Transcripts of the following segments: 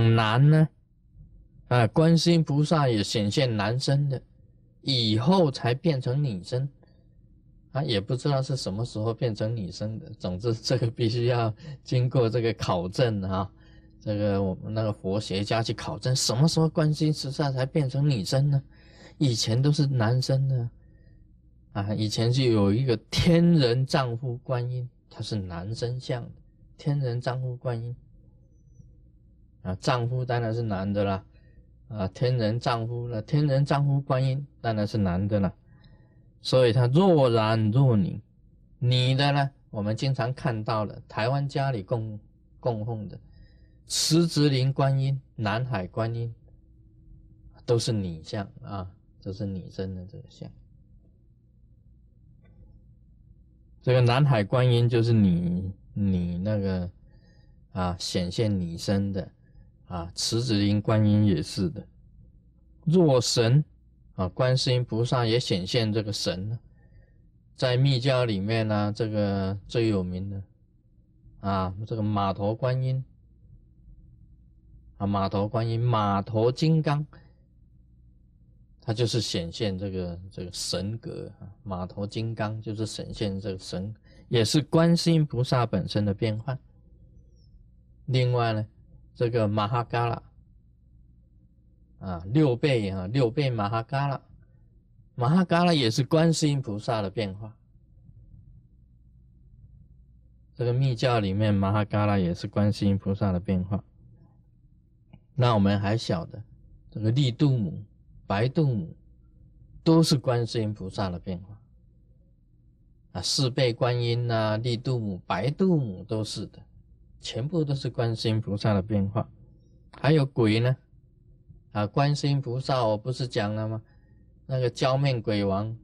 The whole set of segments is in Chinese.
讲男呢，啊，观世音菩萨也显现男生的，以后才变成女生，啊，也不知道是什么时候变成女生的。总之，这个必须要经过这个考证啊，这个我们那个佛学家去考证，什么时候观世音菩萨才变成女生呢？以前都是男生的，啊，以前就有一个天人丈夫观音，他是男生像，天人丈夫观音。啊，丈夫当然是男的啦，啊，天人丈夫了，天人丈夫观音当然是男的了，所以他若男若女，女的呢，我们经常看到了，台湾家里供供奉的慈子林观音、南海观音，都是女像啊，这是女生的这个像，这个南海观音就是女女那个啊，显现女生的。啊，慈子音观音也是的，若神啊，观世音菩萨也显现这个神呢，在密教里面呢，这个最有名的啊，这个马头观音啊，马头观音，马头金刚，它就是显现这个这个神格啊，马头金刚就是显现这个神，也是观世音菩萨本身的变换。另外呢。这个马哈嘎拉啊，六倍啊，六倍马哈嘎拉，马哈嘎拉也是观世音菩萨的变化。这个密教里面，马哈嘎拉也是观世音菩萨的变化。那我们还晓得，这个利度母、白度母都是观世音菩萨的变化啊，四倍观音呐，利度母、白度母都是的。全部都是观世音菩萨的变化，还有鬼呢，啊，观世音菩萨，我不是讲了吗？那个焦面鬼王，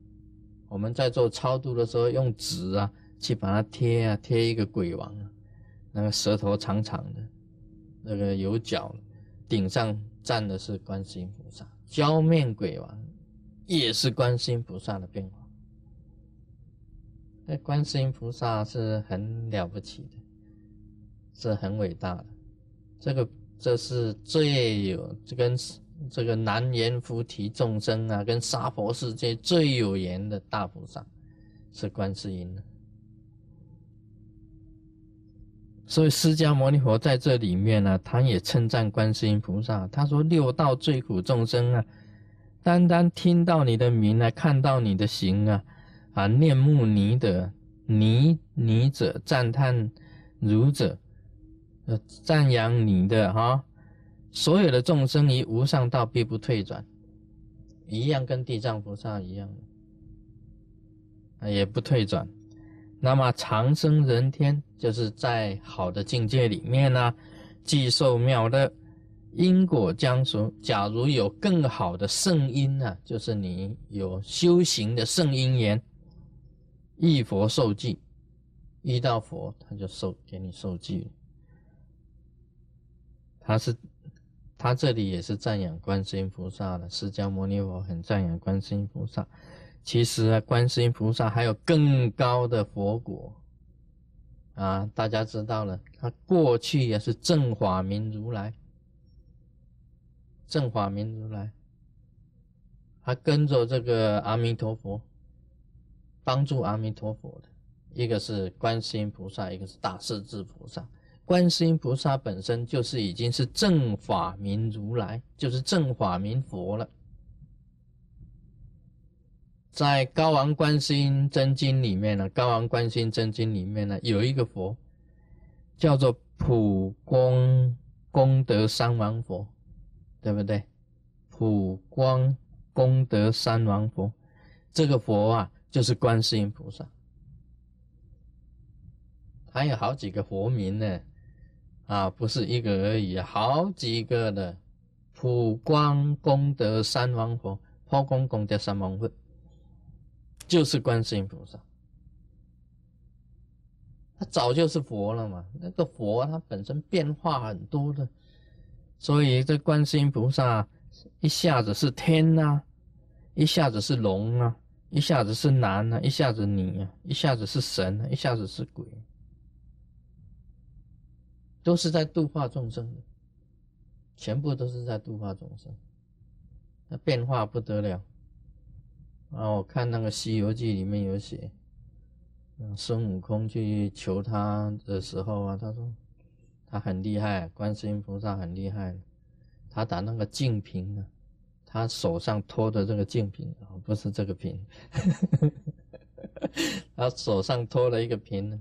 我们在做超度的时候，用纸啊去把它贴啊，贴一个鬼王，那个舌头长长的，那个有角，顶上站的是观世音菩萨，焦面鬼王也是观世音菩萨的变化。那观世音菩萨是很了不起的。是很伟大的，这个这是最有这跟这个南阎浮提众生啊，跟娑婆世界最有缘的大菩萨，是观世音的。所以释迦牟尼佛在这里面呢，他也称赞观世音菩萨，他说：“六道最苦众生啊，单单听到你的名啊，看到你的形啊，啊，念慕你的你你者，赞叹如者。”呃，赞扬你的哈，所有的众生于无上道必不退转，一样跟地藏菩萨一样啊，也不退转。那么长生人天，就是在好的境界里面呢，既受妙乐，因果将熟。假如有更好的圣因呢，就是你有修行的圣因缘，遇佛受记，遇到佛他就受给你受记。他是，他这里也是赞扬观世音菩萨的。释迦牟尼佛很赞扬观世音菩萨。其实啊，观世音菩萨还有更高的佛果啊！大家知道了，他过去也是正法明如来，正法明如来，他跟着这个阿弥陀佛，帮助阿弥陀佛的。一个是观世音菩萨，一个是大势至菩萨。观世音菩萨本身就是已经是正法明如来，就是正法明佛了。在《高王观世音真经》里面呢，《高王观世音真经》里面呢，有一个佛叫做普光功德三王佛，对不对？普光功德三王佛，这个佛啊，就是观世音菩萨。还有好几个佛名呢。啊，不是一个而已，好几个的普光功德三王佛，普光功德三王佛，就是观世音菩萨。他早就是佛了嘛，那个佛他本身变化很多的，所以这观世音菩萨一下子是天呐，一下子是龙啊，一下子是男啊，一下子女啊，一下子是神啊，一下子是鬼。都是在度化众生的，全部都是在度化众生，那变化不得了。啊，我看那个《西游记》里面有写，孙悟空去求他的时候啊，他说他很厉害，观世音菩萨很厉害，他打那个净瓶啊，他手上托的这个净瓶啊，不是这个瓶，他手上托了一个瓶呢，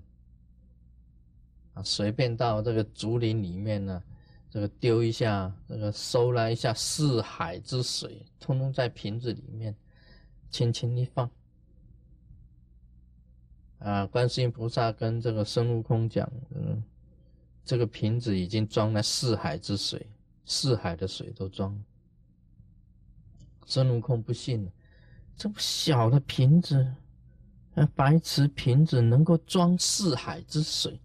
啊随便到这个竹林里面呢，这个丢一下，这个收了一下四海之水，通通在瓶子里面。轻轻一放，啊！观世音菩萨跟这个孙悟空讲：“嗯，这个瓶子已经装了四海之水，四海的水都装。”孙悟空不信，这么小的瓶子，啊，白瓷瓶子能够装四海之水，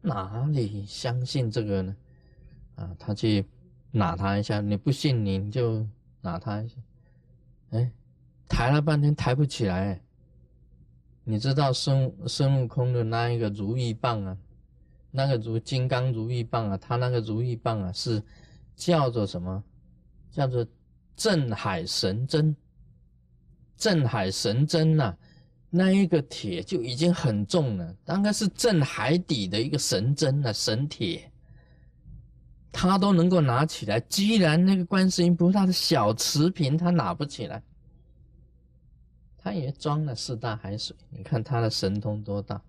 哪里相信这个呢？啊，他去拿他一下，你不信你就拿他一下，哎。抬了半天抬不起来，你知道孙孙悟空的那一个如意棒啊，那个如金刚如意棒啊，他那个如意棒啊是叫做什么？叫做镇海神针。镇海神针呐，那一个铁就已经很重了，大概是镇海底的一个神针啊，神铁，他都能够拿起来。既然那个观世音菩萨的小瓷瓶他拿不起来。他也装了四大海水，你看他的神通多大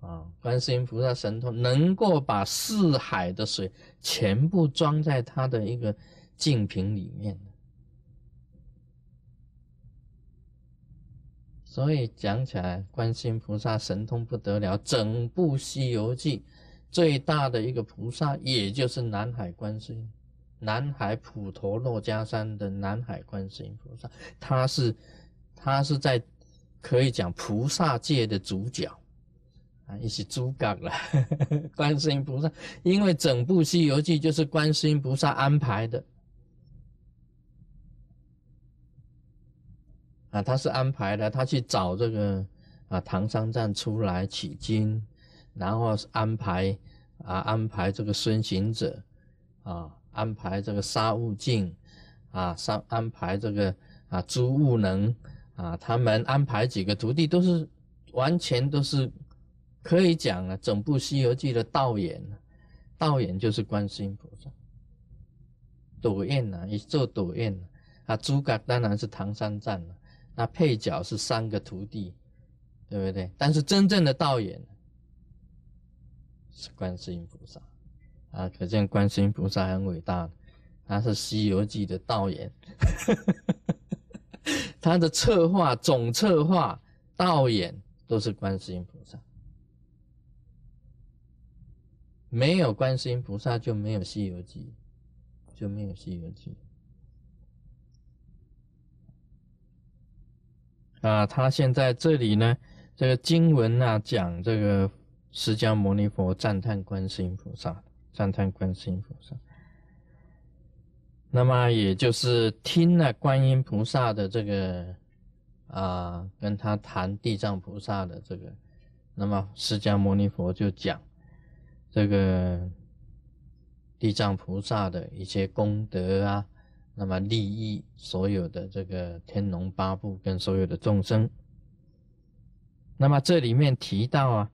啊！观世音菩萨神通能够把四海的水全部装在他的一个净瓶里面，所以讲起来，观世音菩萨神通不得了。整部《西游记》最大的一个菩萨，也就是南海观世音。南海普陀珞珈山的南海观世音菩萨，他是他是在可以讲菩萨界的主角啊，一起主角了。观世音菩萨，因为整部《西游记》就是观世音菩萨安排的啊，他是安排的，他去找这个啊唐三藏出来取经，然后安排啊安排这个孙行者啊。安排这个沙悟净，啊，上安排这个啊朱悟能，啊，他们安排几个徒弟都是完全都是可以讲啊，整部《西游记》的导演，导演就是观世音菩萨，导演呐，一做导演啊，诸葛当然是唐三藏了，那配角是三个徒弟，对不对？但是真正的导演是观世音菩萨。啊，可见观世音菩萨很伟大，他是《西游记》的导演，他的策划、总策划、导演都是观世音菩萨。没有观世音菩萨，就没有《西游记》，就没有《西游记》。啊，他现在这里呢，这个经文啊，讲这个释迦牟尼佛赞叹观世音菩萨。赞叹观世音菩萨，那么也就是听了观音菩萨的这个啊，跟他谈地藏菩萨的这个，那么释迦牟尼佛就讲这个地藏菩萨的一些功德啊，那么利益所有的这个天龙八部跟所有的众生。那么这里面提到啊。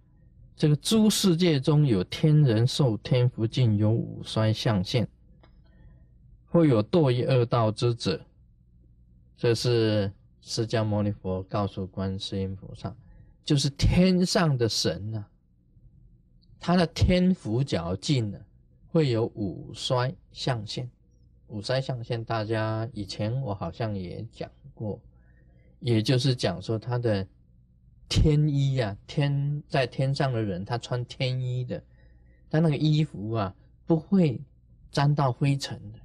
这个诸世界中有天人寿、天福尽，有五衰相现，会有堕于恶道之者。这是释迦牟尼佛告诉观世音菩萨，就是天上的神呐，他的天福较尽了，会有五衰相现。五衰相现，大家以前我好像也讲过，也就是讲说他的。天衣呀，天在天上的人，他穿天衣的，他那个衣服啊，不会沾到灰尘的。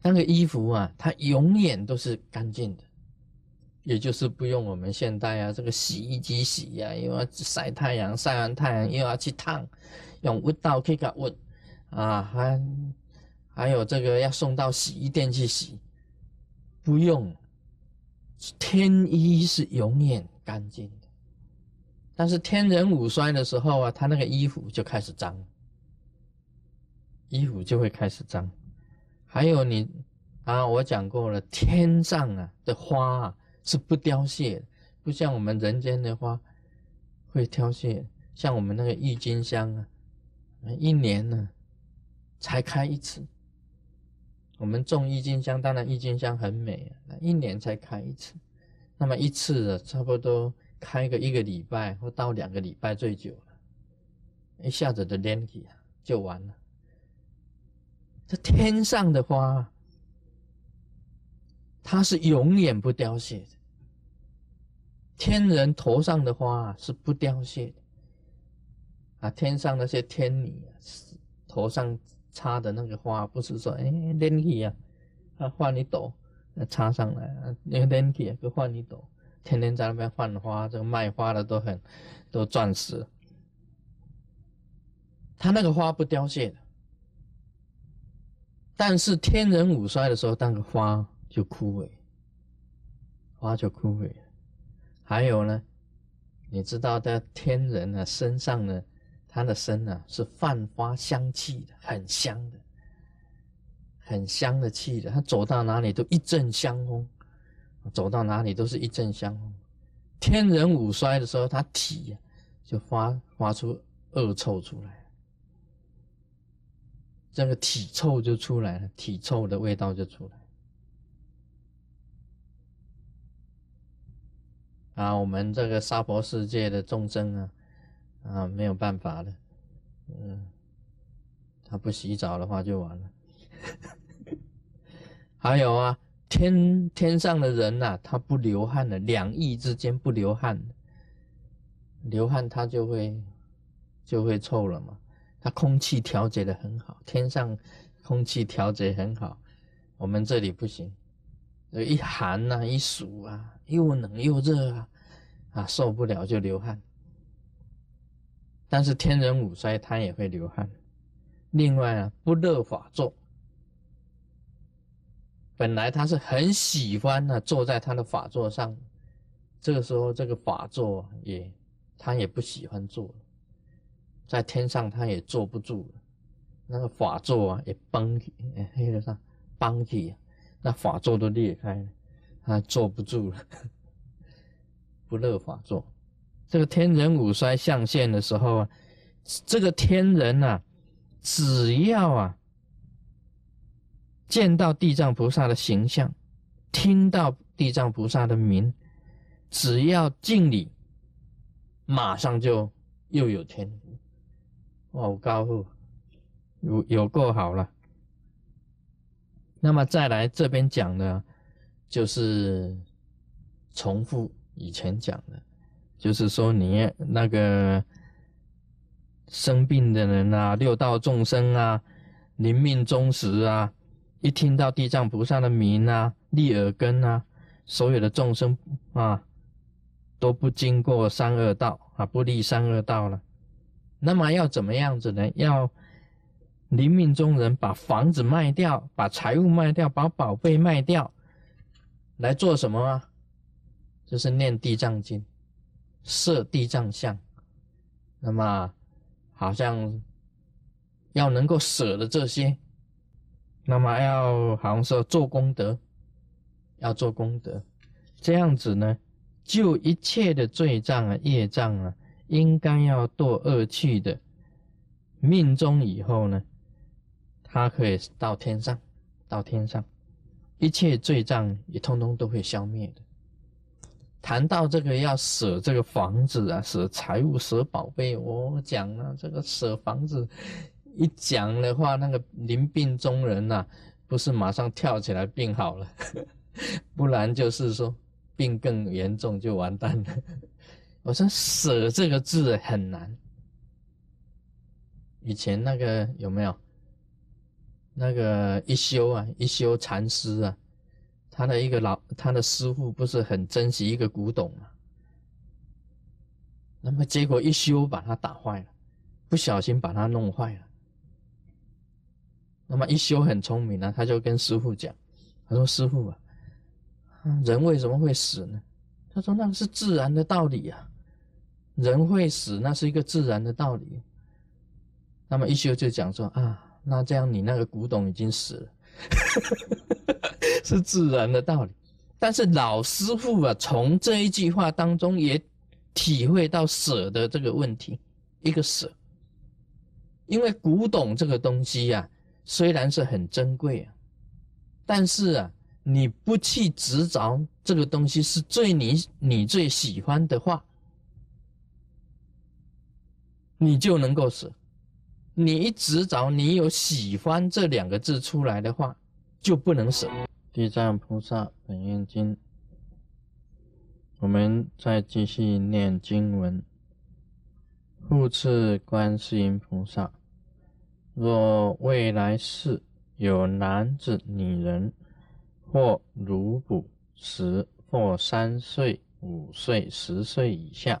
那个衣服啊，它永远都是干净的，也就是不用我们现代啊，这个洗衣机洗呀，又要晒太阳，晒完太阳又要去烫，用温刀可以给温啊，还还有这个要送到洗衣店去洗，不用。天衣是永远干净的，但是天人五衰的时候啊，他那个衣服就开始脏，衣服就会开始脏。还有你啊，我讲过了，天上啊的花啊是不凋谢的，不像我们人间的花会凋谢。像我们那个郁金香啊，一年呢才开一次。我们种郁金香，当然郁金香很美啊，一年才开一次。那么一次啊，差不多开个一个礼拜或到两个礼拜最久了，一下子的年纪啊就完了。这天上的花，它是永远不凋谢的。天人头上的花是不凋谢的。啊，天上那些天女啊，头上插的那个花，不是说哎连起啊，啊换一朵。插上来啊，那个连体就换一朵，天天在那边换花，这个卖花的都很都赚死。他那个花不凋谢的，但是天人五衰的时候，那个花就枯萎，花就枯萎。还有呢，你知道在天人呢身上呢，他的身呢是泛花香气的，很香的。很香的气的，他走到哪里都一阵香风，走到哪里都是一阵香风。天人五衰的时候，他体就发发出恶臭出来，这个体臭就出来了，体臭的味道就出来。啊，我们这个娑婆世界的众生啊，啊没有办法了，嗯，他不洗澡的话就完了。还有啊，天天上的人呐，他不流汗的，两翼之间不流汗，流汗他就会就会臭了嘛。他空气调节的很好，天上空气调节很好，我们这里不行，一寒呐，一暑啊，又冷又热啊，啊受不了就流汗。但是天人五衰，他也会流汗。另外啊，不乐法座。本来他是很喜欢呢，坐在他的法座上，这个时候这个法座也他也不喜欢坐，在天上他也坐不住了，那个法座啊也崩起，黑的上崩起，那法座都裂开了，他坐不住了，不乐法座。这个天人五衰象限的时候啊，这个天人呐，只要啊。见到地藏菩萨的形象，听到地藏菩萨的名，只要敬礼，马上就又有天福，哦，高富，有有够好了。那么再来这边讲的，就是重复以前讲的，就是说你那个生病的人啊，六道众生啊，临命终时啊。一听到地藏菩萨的名啊，立耳根啊，所有的众生啊，都不经过三恶道啊，不立三恶道了。那么要怎么样子呢？要临命中人把房子卖掉，把财物卖掉，把宝贝卖掉，来做什么啊？就是念地藏经，设地藏像。那么好像要能够舍了这些。那么要好像说做功德，要做功德，这样子呢，就一切的罪障啊、业障啊，应该要堕恶趣的命中以后呢，他可以到天上，到天上，一切罪障也通通都会消灭的。谈到这个要舍这个房子啊，舍财物、舍宝贝，我讲了这个舍房子。一讲的话，那个临病中人呐，不是马上跳起来病好了，不然就是说病更严重就完蛋了。我说舍这个字很难。以前那个有没有？那个一休啊，一休禅师啊，他的一个老他的师傅不是很珍惜一个古董吗？那么结果一修把他打坏了，不小心把他弄坏了。那么一修很聪明呢，他就跟师傅讲：“他说师傅啊，人为什么会死呢？他说那是自然的道理啊，人会死，那是一个自然的道理。那么一休就讲说啊，那这样你那个古董已经死了，是自然的道理。但是老师傅啊，从这一句话当中也体会到舍的这个问题，一个舍。因为古董这个东西呀，虽然是很珍贵啊，但是啊，你不去执着这个东西是最你你最喜欢的话，你就能够舍。你一执着，你有喜欢这两个字出来的话，就不能舍。地藏菩萨本愿经，我们再继续念经文。复次，观世音菩萨，若未来世有男子、女人，或如哺时，或三岁、五岁、十岁以下，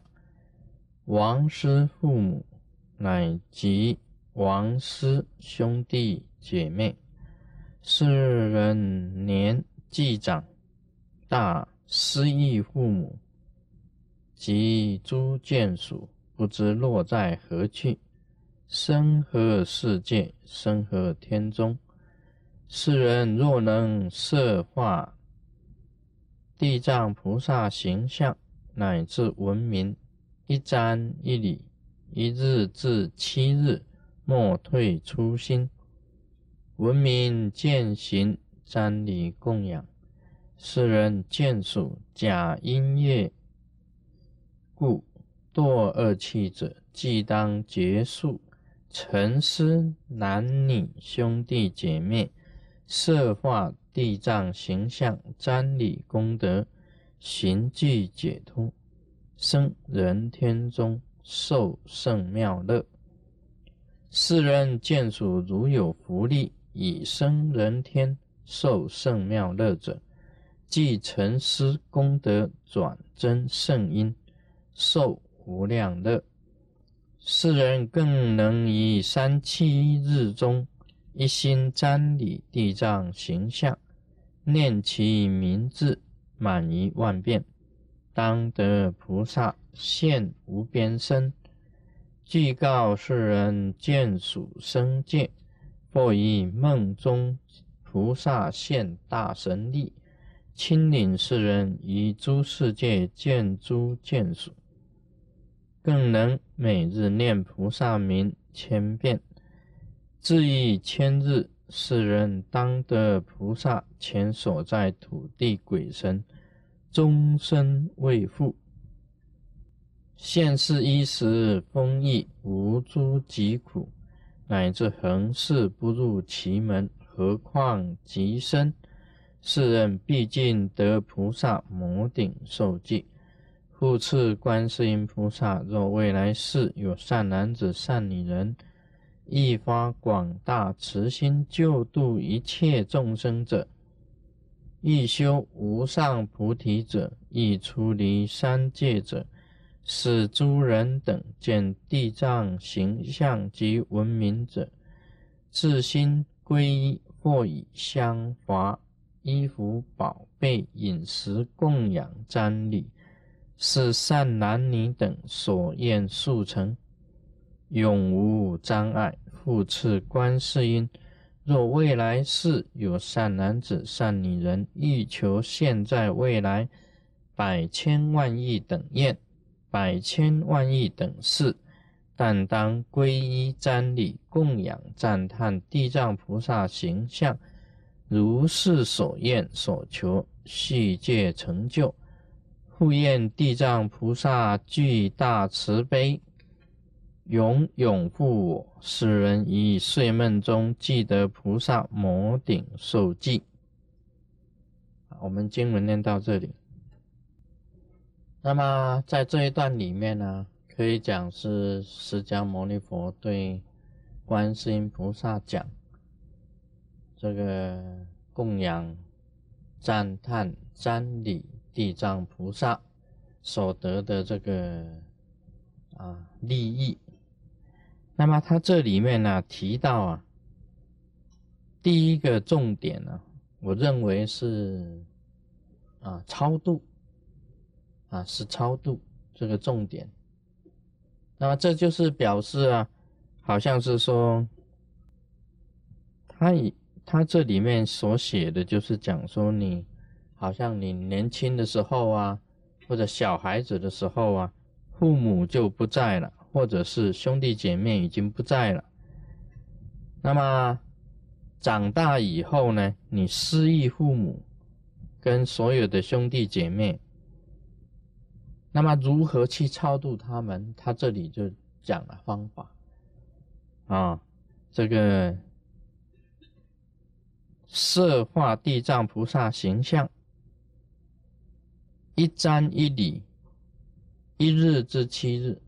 亡失父母，乃及亡失兄弟姐妹。世人年纪长大，失忆父母及诸眷属，不知落在何去，生何世界，生何天中？世人若能设化地藏菩萨形象，乃至闻名，一瞻一礼，一日至七日，莫退初心。文明践行，瞻礼供养，世人见属假音乐，故堕恶气者，即当结束。沉思男女兄弟姐妹，设化地藏形象，瞻礼功德，行具解脱，生人天中，受圣妙乐。世人见属如有福利。以生人天受圣妙乐者，即成师功德转增圣因，受无量乐。世人更能以三七日中一心瞻礼地藏形象，念其名字满一万遍，当得菩萨现无边身，具告世人见属生界。或以梦中菩萨现大神力，亲领世人于诸世界见诸见属，更能每日念菩萨名千遍，至于千日，世人当得菩萨前所在土地鬼神终身未复。现世衣食丰溢，无诸疾苦。乃至横事不入其门，何况极深？世人毕竟得菩萨摩顶受记。复次，观世音菩萨，若未来世有善男子、善女人，亦发广大慈心，救度一切众生者，亦修无上菩提者，亦出离三界者。使诸人等见地藏形象及闻名者，自心皈依，或以香华、衣服、宝贝、饮食供养瞻礼，是善男女等所愿速成，永无障碍。复次，观世音，若未来世有善男子、善女人，欲求现在未来百千万亿等愿。百千万亿等事，但当皈依瞻礼供养赞叹地藏菩萨形象，如是所愿所求，续界成就。复愿地藏菩萨具大慈悲，永永护我。使人于睡梦中记得菩萨摩顶受记。我们经文念到这里。那么在这一段里面呢，可以讲是释迦牟尼佛对观世音菩萨讲这个供养、赞叹、瞻礼地藏菩萨所得的这个啊利益。那么他这里面呢提到啊，第一个重点呢，我认为是啊超度。啊，是超度这个重点那么这就是表示啊，好像是说，他以他这里面所写的就是讲说你，好像你年轻的时候啊，或者小孩子的时候啊，父母就不在了，或者是兄弟姐妹已经不在了。那么长大以后呢，你失忆父母跟所有的兄弟姐妹。那么如何去超度他们？他这里就讲了方法。啊，这个设化地藏菩萨形象，一瞻一礼，一日至七日，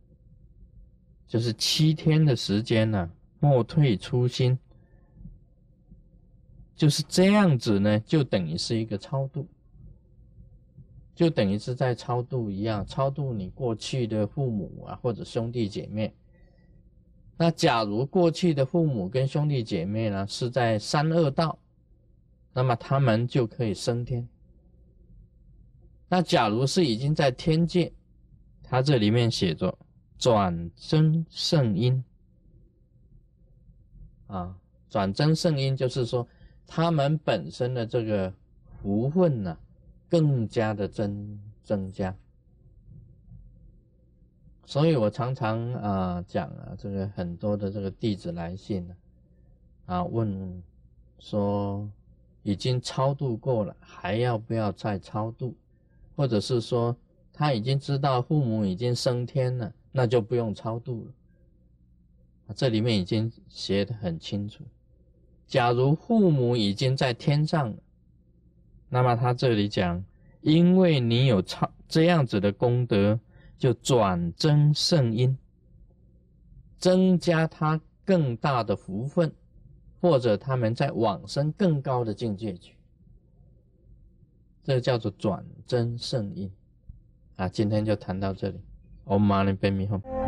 就是七天的时间呢，莫退初心，就是这样子呢，就等于是一个超度。就等于是在超度一样，超度你过去的父母啊，或者兄弟姐妹。那假如过去的父母跟兄弟姐妹呢是在三恶道，那么他们就可以升天。那假如是已经在天界，他这里面写着转增圣因啊，转增圣因就是说他们本身的这个福分呢。更加的增增加，所以我常常啊讲啊，这个很多的这个弟子来信呢，啊问说已经超度过了，还要不要再超度？或者是说他已经知道父母已经升天了，那就不用超度了。这里面已经写的很清楚，假如父母已经在天上了。那么他这里讲，因为你有超这样子的功德，就转增圣因，增加他更大的福分，或者他们在往生更高的境界去，这叫做转增圣因。啊，今天就谈到这里，Om Mani Padme Hum。